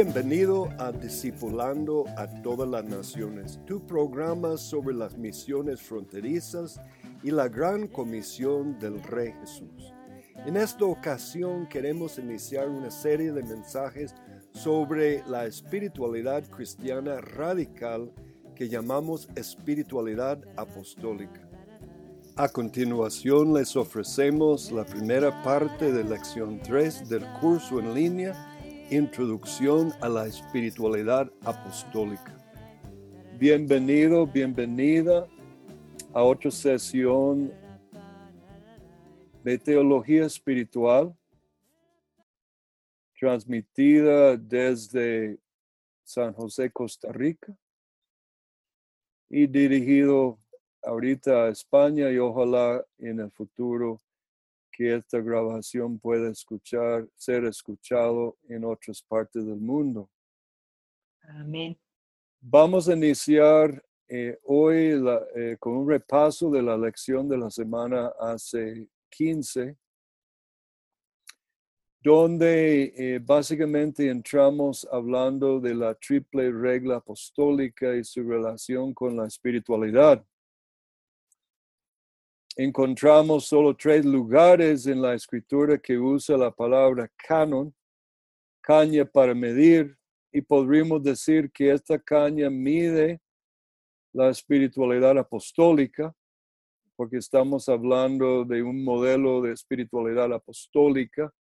Bienvenido a Discipulando a todas las naciones, tu programa sobre las misiones fronterizas y la gran comisión del Rey Jesús. En esta ocasión queremos iniciar una serie de mensajes sobre la espiritualidad cristiana radical que llamamos espiritualidad apostólica. A continuación les ofrecemos la primera parte de lección 3 del curso en línea Introducción a la Espiritualidad Apostólica. Bienvenido, bienvenida a otra sesión de Teología Espiritual, transmitida desde San José, Costa Rica, y dirigido ahorita a España y ojalá en el futuro que esta grabación pueda escuchar, ser escuchado en otras partes del mundo. Amén. Vamos a iniciar eh, hoy eh, con un repaso de la lección de la semana hace 15, donde eh, básicamente entramos hablando de la triple regla apostólica y su relación con la espiritualidad encontramos solo tres lugares en la escritura que usa la palabra canon, caña para medir, y podríamos decir que esta caña mide la espiritualidad apostólica, porque estamos hablando de un modelo de espiritualidad apostólica,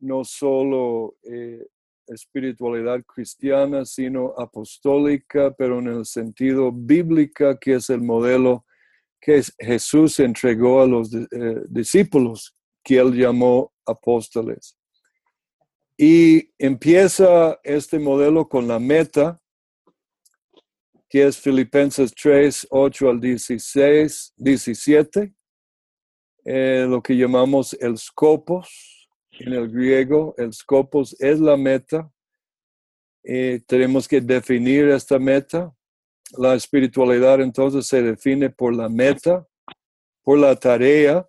no solo eh, espiritualidad cristiana, sino apostólica, pero en el sentido bíblica, que es el modelo que Jesús entregó a los eh, discípulos que él llamó apóstoles. Y empieza este modelo con la meta, que es Filipenses 3, 8 al 16, 17, eh, lo que llamamos el scopos en el griego. El scopos es la meta. Eh, tenemos que definir esta meta. La espiritualidad entonces se define por la meta, por la tarea,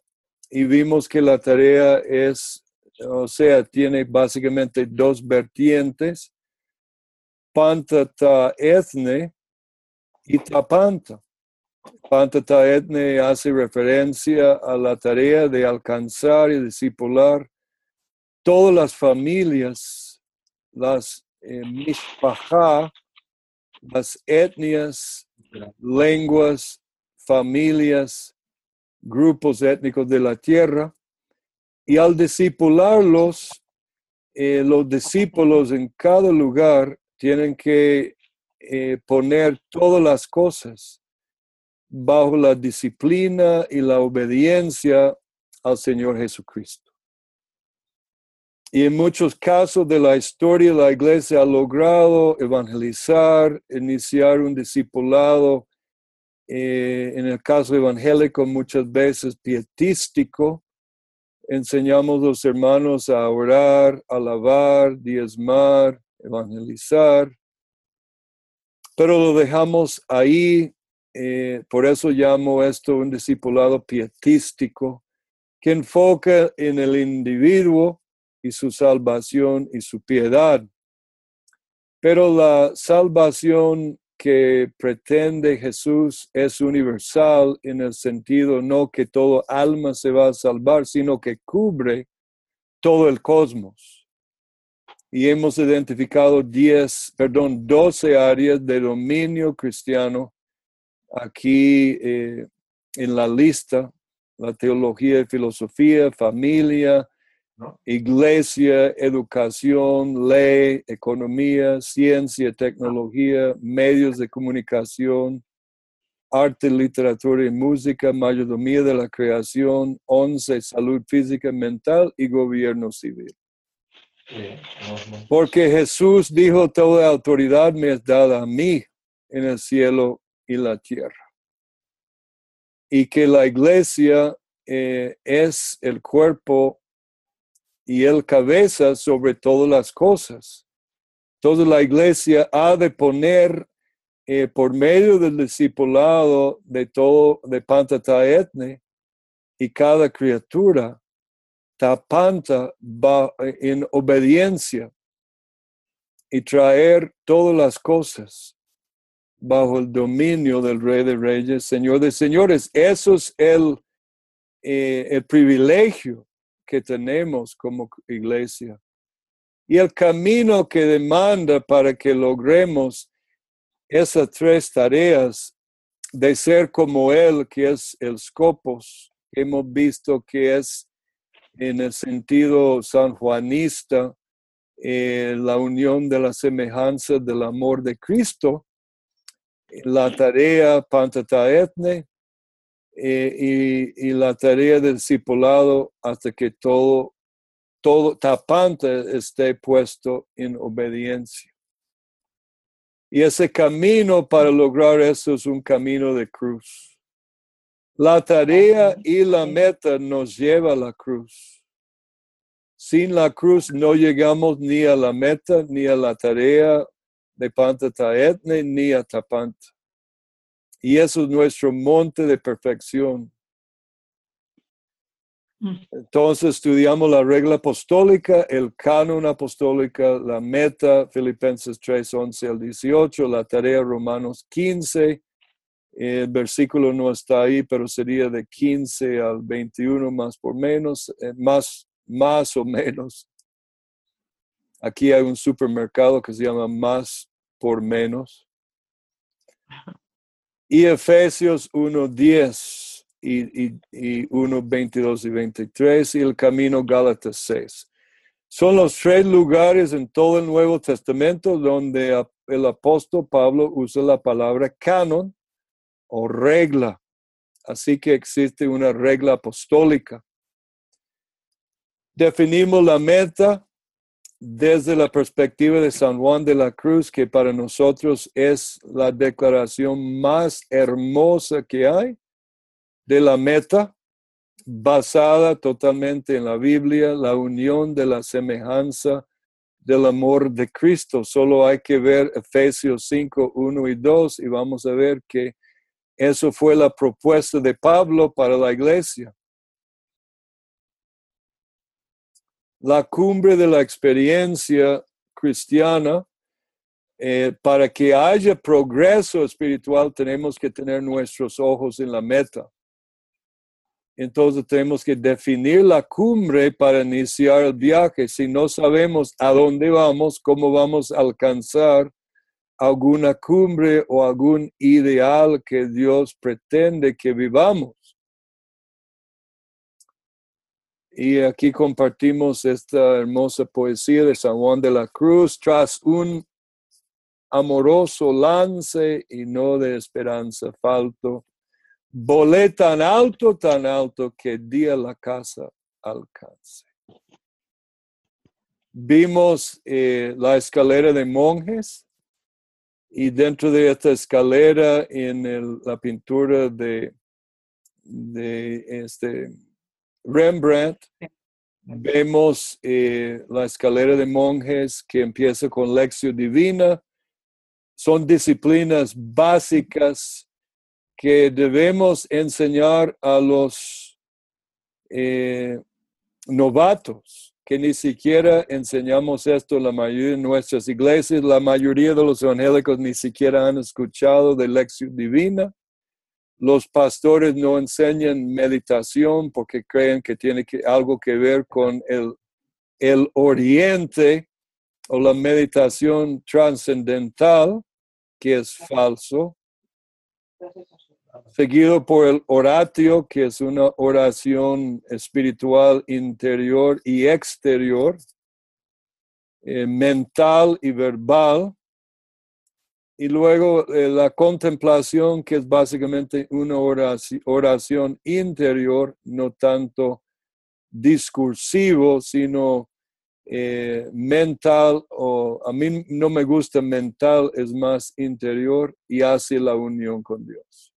y vimos que la tarea es, o sea, tiene básicamente dos vertientes, pantata etne y tapanta. Pantata etne hace referencia a la tarea de alcanzar y discipular todas las familias, las eh, las etnias, lenguas, familias, grupos étnicos de la tierra, y al discipularlos, eh, los discípulos en cada lugar tienen que eh, poner todas las cosas bajo la disciplina y la obediencia al Señor Jesucristo. Y en muchos casos de la historia, la iglesia ha logrado evangelizar, iniciar un discipulado, eh, en el caso evangélico muchas veces pietístico, enseñamos a los hermanos a orar, alabar, diezmar, evangelizar, pero lo dejamos ahí. eh, por eso llamo esto un discipulado pietístico que enfoca en el individuo y su salvación y su piedad. Pero la salvación que pretende Jesús es universal en el sentido no que todo alma se va a salvar, sino que cubre todo el cosmos. Y hemos identificado 10, perdón, 12 áreas de dominio cristiano aquí eh, en la lista, la teología y filosofía, familia, ¿no? iglesia, educación, ley, economía, ciencia, tecnología, medios de comunicación, arte, literatura y música, mayordomía de la creación, once, salud física, mental y gobierno civil. Porque Jesús dijo, toda autoridad me es dada a mí en el cielo y la tierra. Y que la iglesia eh, es el cuerpo y el cabeza sobre todas las cosas. Toda la iglesia ha de poner eh, por medio del discipulado de todo, de Pantata Etne y cada criatura, tapanta va en obediencia y traer todas las cosas bajo el dominio del Rey de Reyes, Señor de Señores. Eso es el, eh, el privilegio que tenemos como iglesia. Y el camino que demanda para que logremos esas tres tareas de ser como Él, que es el Scopos, hemos visto que es en el sentido sanjuanista, eh, la unión de la semejanza del amor de Cristo, la tarea Pantata Etne eh, y, y, la tarea del discipulado hasta que todo, todo tapante esté puesto en obediencia. Y ese camino para lograr eso es un camino de cruz. La tarea y la meta nos lleva a la cruz. Sin la cruz no llegamos ni a la meta, ni a la tarea de Pantataetne, ni a Tapanta. Y eso es nuestro monte de perfección. Entonces estudiamos la regla apostólica, el canon apostólica, la meta, Filipenses 3, 11 al 18, la tarea Romanos 15, el versículo no está ahí, pero sería de 15 al 21 más por menos, eh, más, más o menos. Aquí hay un supermercado que se llama más por menos. Y Efesios 1, 10 y, y, y 1, 22 y 23 y el camino Gálatas 6. Son los tres lugares en todo el Nuevo Testamento donde el apóstol Pablo usa la palabra canon o regla. Así que existe una regla apostólica. Definimos la meta desde la perspectiva de San Juan de la Cruz, que para nosotros es la declaración más hermosa que hay de la meta, basada totalmente en la Biblia, la unión de la semejanza del amor de Cristo. Solo hay que ver Efesios 5, 1 y 2 y vamos a ver que eso fue la propuesta de Pablo para la iglesia. La cumbre de la experiencia cristiana, eh, para que haya progreso espiritual tenemos que tener nuestros ojos en la meta. Entonces tenemos que definir la cumbre para iniciar el viaje. Si no sabemos a dónde vamos, cómo vamos a alcanzar alguna cumbre o algún ideal que Dios pretende que vivamos. Y aquí compartimos esta hermosa poesía de San Juan de la Cruz tras un amoroso lance y no de esperanza falto. Volé tan alto, tan alto que di a la casa alcance. Vimos eh, la escalera de monjes y dentro de esta escalera en el, la pintura de, de este Rembrandt Vemos eh, la escalera de monjes que empieza con lección divina. Son disciplinas básicas que debemos enseñar a los eh, novatos, que ni siquiera enseñamos esto en la mayoría de nuestras iglesias. La mayoría de los evangélicos ni siquiera han escuchado de lección divina. Los pastores no enseñan meditación porque creen que tiene que, algo que ver con el, el oriente o la meditación trascendental, que es falso, seguido por el oratio, que es una oración espiritual interior y exterior, eh, mental y verbal, y luego eh, la contemplación, que es básicamente una oración, interior, no tanto discursivo, sino eh, mental, o a mí no me gusta mental, es más interior y hace la unión con Dios.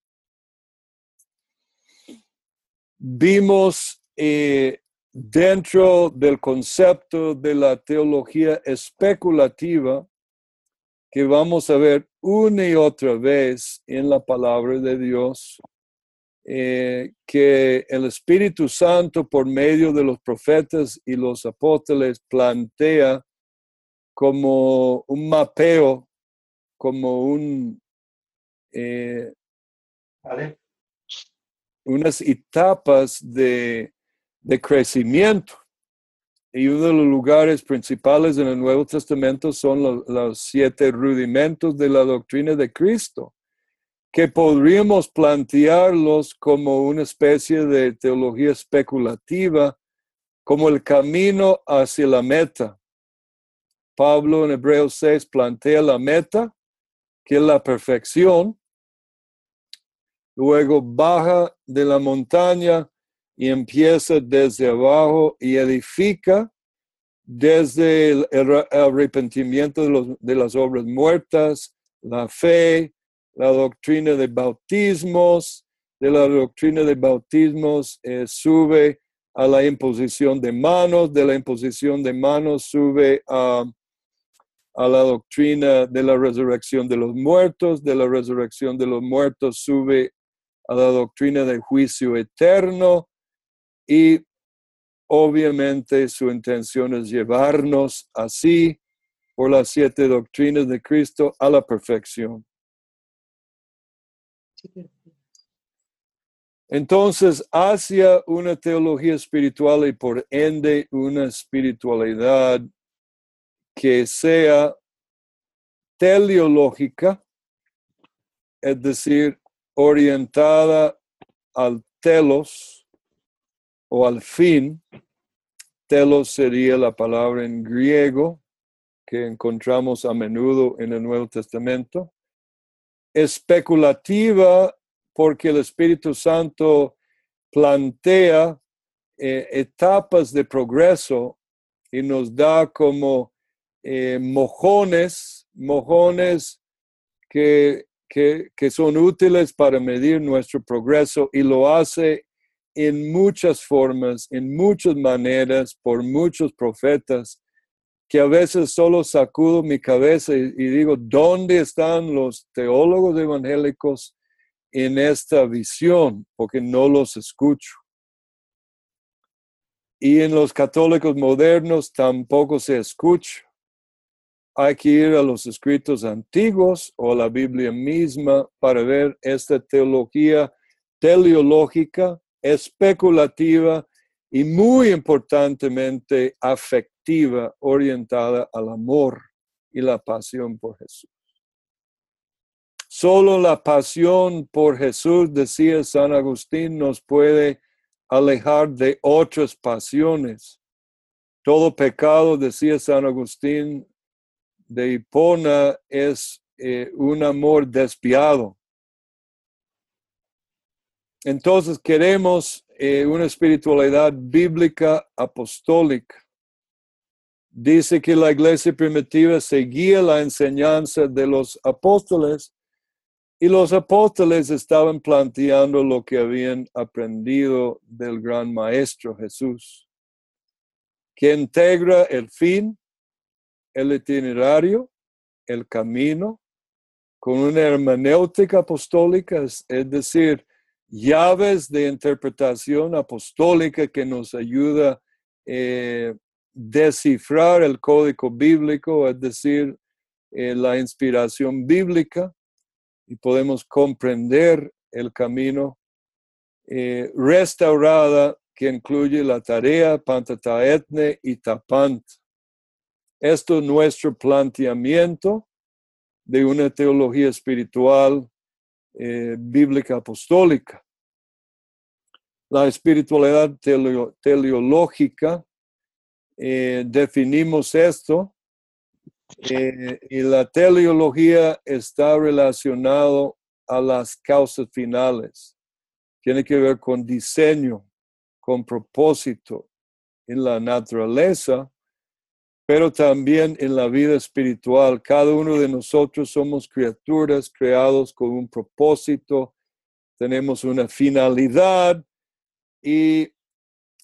Vimos eh, dentro del concepto de la teología especulativa, que vamos a ver una y otra vez en la palabra de Dios, eh, que el Espíritu Santo por medio de los profetas y los apóstoles plantea como un mapeo, como un, eh, unas etapas de, de crecimiento. Y uno de los lugares principales en el Nuevo Testamento son los, siete rudimentos de la doctrina de Cristo, que podríamos plantearlos como una especie de teología especulativa, como el camino hacia la meta. Pablo en Hebreos 6 plantea la meta, que es la perfección. Luego baja de la montaña y empieza desde abajo y edifica desde el, arrepentimiento de, las obras muertas, la fe, la doctrina de bautismos, de la doctrina de bautismos eh, sube a la imposición de manos, de la imposición de manos sube a, a la doctrina de la resurrección de los muertos, de la resurrección de los muertos sube a la doctrina del juicio eterno, y obviamente su intención es llevarnos así por las siete doctrinas de Cristo a la perfección. Entonces, hacia una teología espiritual y por ende una espiritualidad que sea teleológica, es decir, orientada al telos, o al fin, telos sería la palabra en griego que encontramos a menudo en el Nuevo Testamento. Especulativa porque el Espíritu Santo plantea eh, etapas de progreso y nos da como eh, mojones, mojones que, que son útiles para medir nuestro progreso y lo hace en muchas formas, en muchas maneras, por muchos profetas, que a veces solo sacudo mi cabeza y, digo, ¿dónde están los teólogos evangélicos en esta visión? Porque no los escucho. Y en los católicos modernos tampoco se escucha. Hay que ir a los escritos antiguos o a la Biblia misma para ver esta teología teleológica especulativa y muy importantemente afectiva, orientada al amor y la pasión por Jesús. Solo la pasión por Jesús, decía San Agustín, nos puede alejar de otras pasiones. Todo pecado, decía San Agustín, de Hipona es eh, un amor despiado. Entonces queremos eh, una espiritualidad bíblica apostólica. Dice que la iglesia primitiva seguía la enseñanza de los apóstoles y los apóstoles estaban planteando lo que habían aprendido del gran maestro Jesús. que integra el fin, el itinerario, el camino, con una hermenéutica apostólica, es, decir, llaves de interpretación apostólica que nos ayuda a eh, descifrar el código bíblico, es decir, eh, la inspiración bíblica, y podemos comprender el camino eh, restaurada que incluye la tarea Pantataetne y Tapant. Esto es nuestro planteamiento de una teología espiritual eh, bíblica apostólica. La espiritualidad teleológica, eh, definimos esto, eh, y la teleología está relacionado a las causas finales. Tiene que ver con diseño, con propósito en la naturaleza, pero también en la vida espiritual. Cada uno de nosotros somos criaturas creados con un propósito, tenemos una finalidad y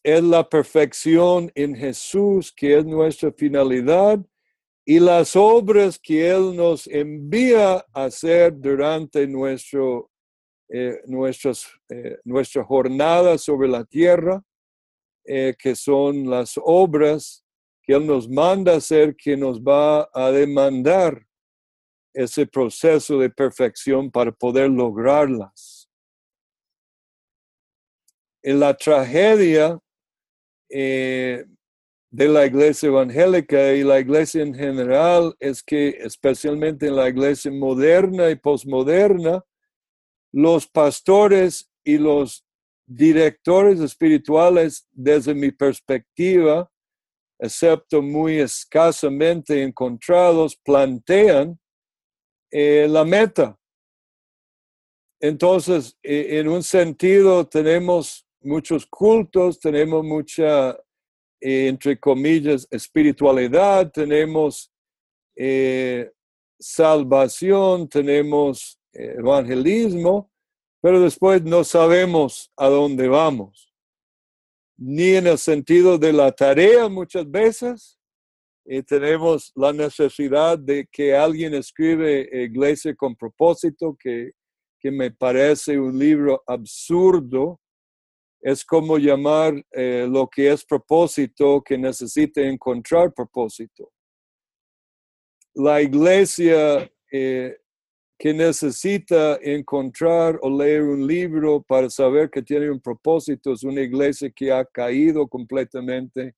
es la perfección en Jesús que es nuestra finalidad y las obras que Él nos envía a hacer durante nuestro, eh, nuestras, eh, nuestra jornada sobre la tierra, eh, que son las obras que Él nos manda hacer, que nos va a demandar ese proceso de perfección para poder lograrlas. En la tragedia, de la iglesia evangélica y la iglesia en general es que especialmente en la iglesia moderna y posmoderna, los pastores y los directores espirituales, desde mi perspectiva, excepto muy escasamente encontrados, plantean eh, la meta. Entonces, e, en un sentido, tenemos muchos cultos, tenemos mucha entre comillas, espiritualidad, tenemos eh, salvación, tenemos eh, evangelismo, pero después no sabemos a dónde vamos, ni en el sentido de la tarea muchas veces. Y tenemos la necesidad de que alguien escribe Iglesia con propósito, que, que me parece un libro absurdo, es como llamar eh, lo que es propósito que necesita encontrar propósito. La iglesia eh, que necesita encontrar o leer un libro para saber que tiene un propósito es una iglesia que ha caído completamente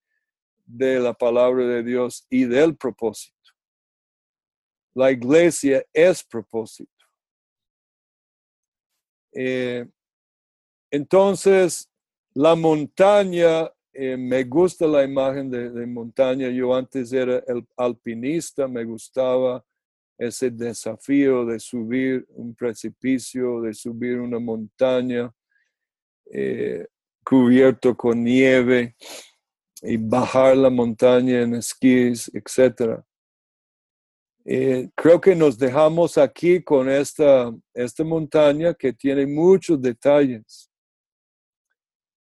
de la palabra de Dios y del propósito. La iglesia es propósito. Eh, entonces, la montaña, eh, me gusta la imagen de, montaña. Yo antes era el alpinista, me gustaba ese desafío de subir un precipicio, de subir una montaña eh, cubierto con nieve y bajar la montaña en esquís, etc. Eh, creo que nos dejamos aquí con esta, esta montaña que tiene muchos detalles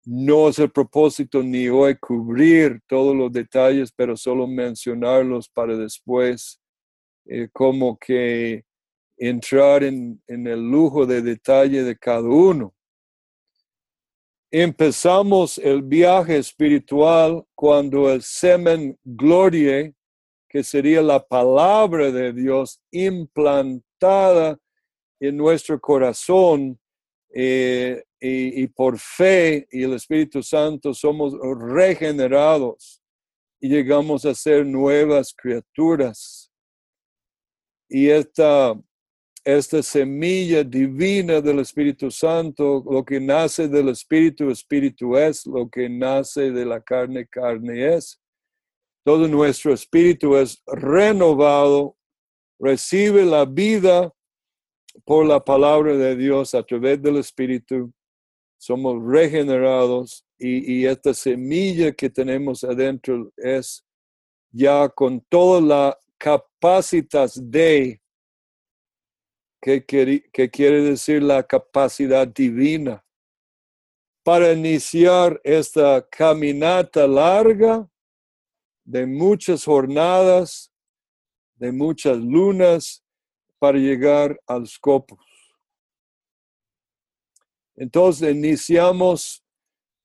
no es el propósito ni hoy cubrir todos los detalles, pero solo mencionarlos para después eh, como que entrar en, el lujo de detalle de cada uno. Empezamos el viaje espiritual cuando el semen glorie, que sería la palabra de Dios implantada en nuestro corazón, eh, y, por fe y el Espíritu Santo somos regenerados y llegamos a ser nuevas criaturas. Y esta, esta semilla divina del Espíritu Santo, lo que nace del Espíritu, Espíritu es, lo que nace de la carne, carne es. Todo nuestro espíritu es renovado, recibe la vida por la palabra de Dios a través del Espíritu somos regenerados y, esta semilla que tenemos adentro es ya con toda la capacidad de, que, que quiere decir la capacidad divina, para iniciar esta caminata larga de muchas jornadas, de muchas lunas para llegar al Scopus. Entonces iniciamos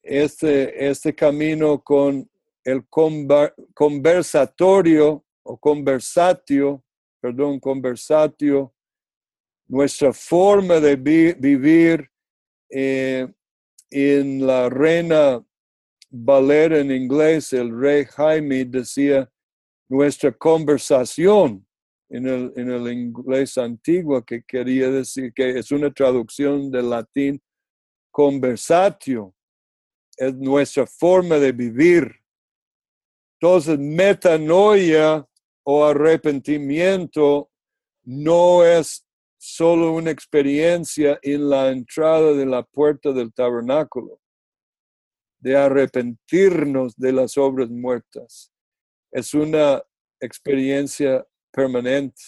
este, este camino con el conver- conversatorio o conversatio, perdón, conversatio, nuestra forma de vi- vivir eh, en la reina Valera en inglés, el rey Jaime decía nuestra conversación en el, en el inglés antiguo, que quería decir que es una traducción del latín conversatio, es nuestra forma de vivir. Entonces, metanoia o arrepentimiento no es solo una experiencia en la entrada de la puerta del tabernáculo, de arrepentirnos de las obras muertas. Es una experiencia permanente.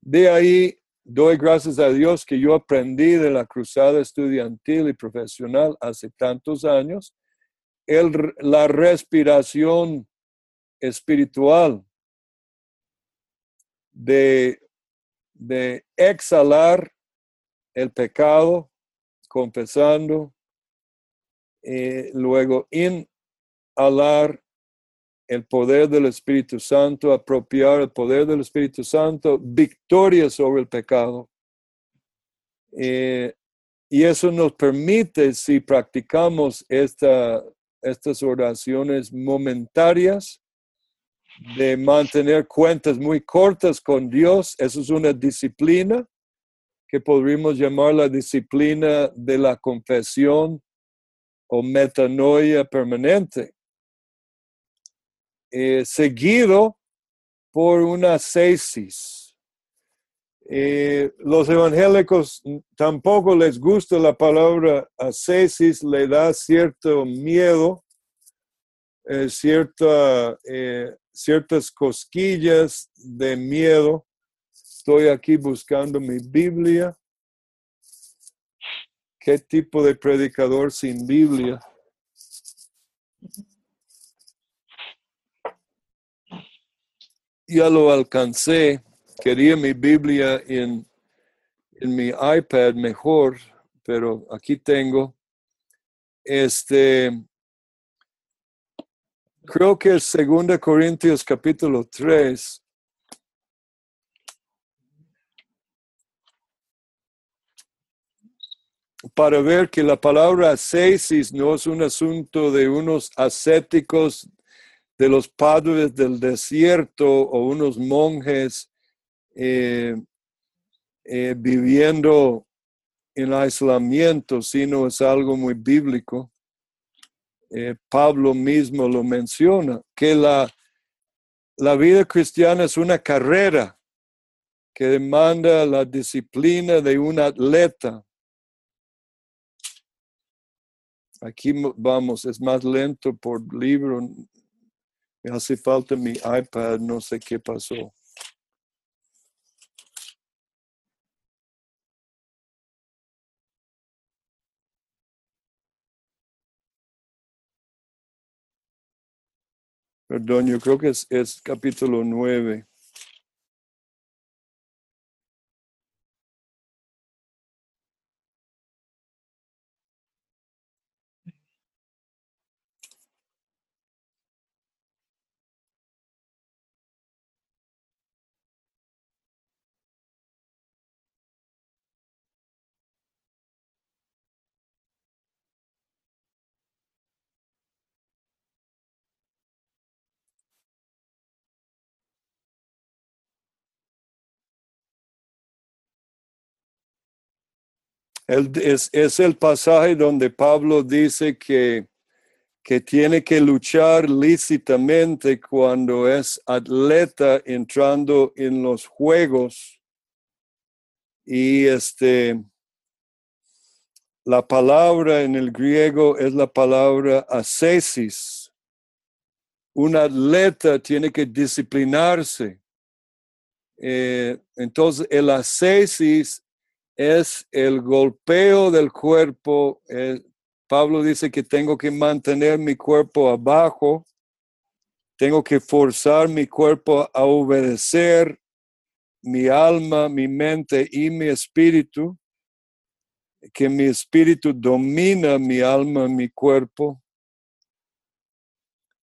De ahí doy gracias a Dios que yo aprendí de la cruzada estudiantil y profesional hace tantos años, el, la respiración espiritual de, de exhalar el pecado, confesando, eh, luego inhalar el poder del Espíritu Santo, apropiar el poder del Espíritu Santo, victoria sobre el pecado. Eh, y eso nos permite, si practicamos esta, estas oraciones momentarias, de mantener cuentas muy cortas con Dios. Eso es una disciplina que podríamos llamar la disciplina de la confesión o metanoia permanente. Eh, seguido por una ascesis. Eh, los evangélicos tampoco les gusta la palabra ascesis, le da cierto miedo, eh, cierta, ciertas cosquillas de miedo. Estoy aquí buscando mi Biblia. ¿Qué tipo de predicador sin Biblia? ya lo alcancé. Quería mi Biblia en, en mi iPad mejor, pero aquí tengo. Este, creo que es 2 Corintios capítulo 3. Para ver que la palabra ascesis no es un asunto de unos ascéticos de los padres del desierto o unos monjes eh, eh, viviendo en aislamiento, sino es algo muy bíblico. Eh, Pablo mismo lo menciona, que la, la vida cristiana es una carrera que demanda la disciplina de un atleta. Aquí vamos, es más lento por libro, me hace falta mi iPad, no sé qué pasó. Perdón, yo creo que es, es capítulo 9. El- es, el pasaje donde Pablo dice que, que tiene que luchar lícitamente cuando es atleta entrando en los juegos. Y este, la palabra en el griego es la palabra ascesis. Un atleta tiene que disciplinarse. Eh, entonces, el ascesis es el golpeo del cuerpo. eh, Pablo dice que tengo que mantener mi cuerpo abajo tengo que forzar mi cuerpo a obedecer mi alma, mi mente y mi espíritu, que mi espíritu domina mi alma, mi cuerpo.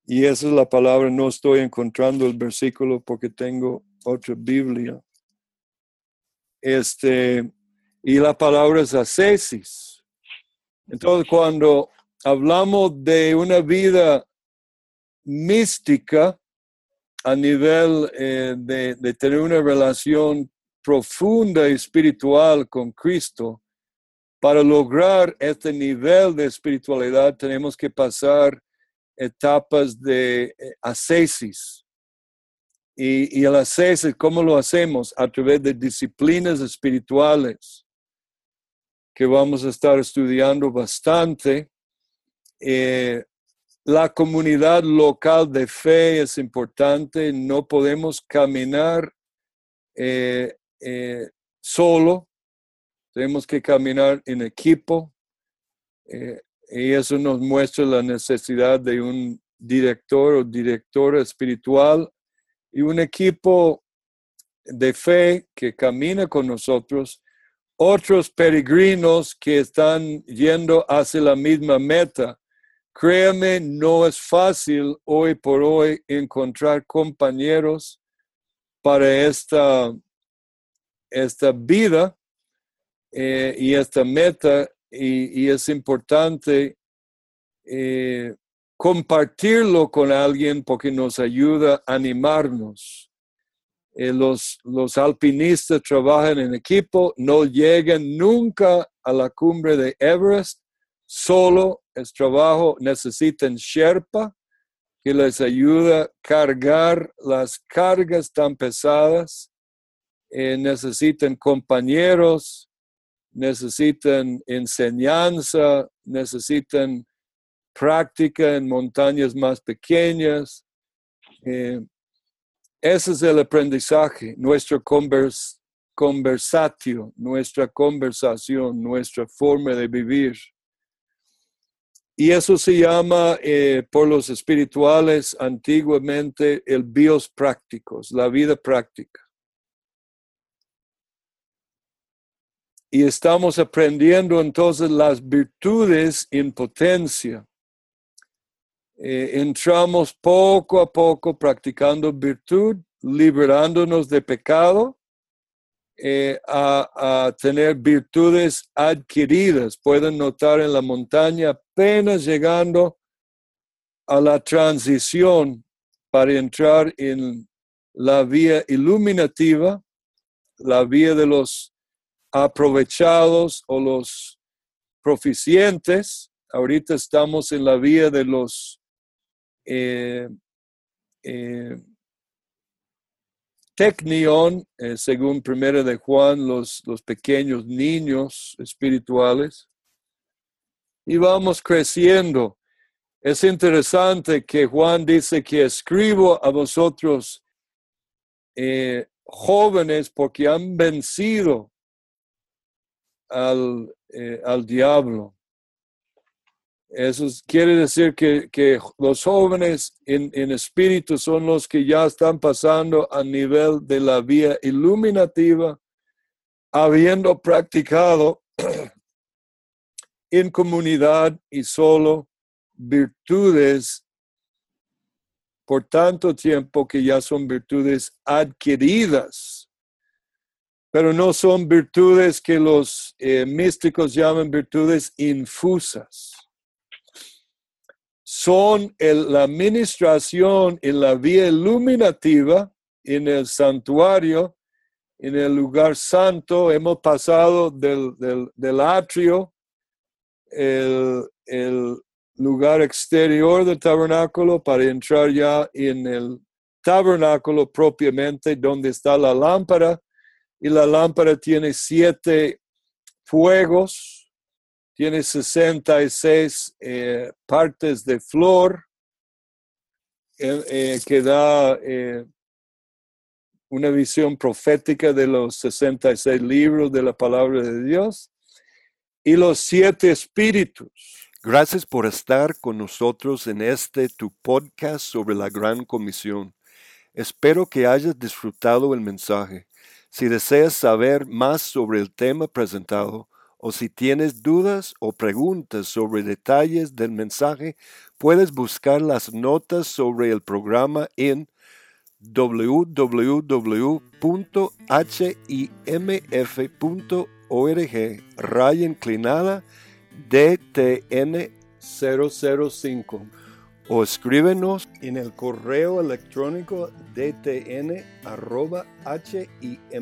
Y esa es la palabra, no estoy encontrando el versículo porque tengo otra Biblia. Este, y la palabra es ascesis. Entonces, cuando hablamos de una vida mística a nivel eh, de, tener una relación profunda y espiritual con Cristo, para lograr este nivel de espiritualidad tenemos que pasar etapas de eh, ascesis. Y, y el ascesis, ¿cómo lo hacemos? A través de disciplinas espirituales que vamos a estar estudiando bastante. Eh, la comunidad local de fe es importante, no podemos caminar eh, eh, solo, tenemos que caminar en equipo eh, y eso nos muestra la necesidad de un director o directora espiritual y un equipo de fe que camina con nosotros, otros peregrinos que están yendo hacia la misma meta Créame, no es fácil hoy por hoy encontrar compañeros para esta, esta vida eh, y esta meta y, es importante eh, compartirlo con alguien porque nos ayuda a animarnos. Eh, los, los alpinistas trabajan en equipo, no llegan nunca a la cumbre de Everest solo es trabajo, necesitan Sherpa que les ayuda a cargar las cargas tan pesadas, eh, necesitan compañeros, necesitan enseñanza, necesitan práctica en montañas más pequeñas. Eh, ese es el aprendizaje, nuestro convers conversatio, nuestra conversación, nuestra forma de vivir. Y eso se llama eh, por los espirituales antiguamente el bios prácticos, la vida práctica. Y estamos aprendiendo entonces las virtudes en potencia. Eh, entramos poco a poco practicando virtud, liberándonos de pecado eh, a, tener virtudes adquiridas. Pueden notar en la montaña apenas llegando a la transición para entrar en la vía iluminativa, la vía de los aprovechados o los proficientes. Ahorita estamos en la vía de los eh, eh, eh, según primera de Juan, los, los pequeños niños espirituales. Y vamos creciendo. Es interesante que Juan dice que escribo a vosotros eh, jóvenes porque han vencido al, al diablo. Eso quiere decir que, los jóvenes en, espíritu son los que ya están pasando a nivel de la vía iluminativa, habiendo practicado en comunidad y solo virtudes por tanto tiempo que ya son virtudes adquiridas, pero no son virtudes que los eh, místicos llaman virtudes infusas son la administración en la vía iluminativa, en el santuario, en el lugar santo. Hemos pasado del, del, atrio, el, el lugar exterior del tabernáculo, para entrar ya en el tabernáculo propiamente, donde está la lámpara. Y la lámpara tiene siete fuegos tiene 66 eh, partes de flor eh, eh, que da una visión profética de los 66 libros de la palabra de Dios y los siete espíritus. Gracias por estar con nosotros en este tu podcast sobre la Gran Comisión. Espero que hayas disfrutado el mensaje. Si deseas saber más sobre el tema presentado o si tienes dudas o preguntas sobre detalles del mensaje, puedes buscar las notas sobre el programa en www.himf.org raya inclinada DTN 005 o escríbenos en el correo electrónico dtn arroba himf.org.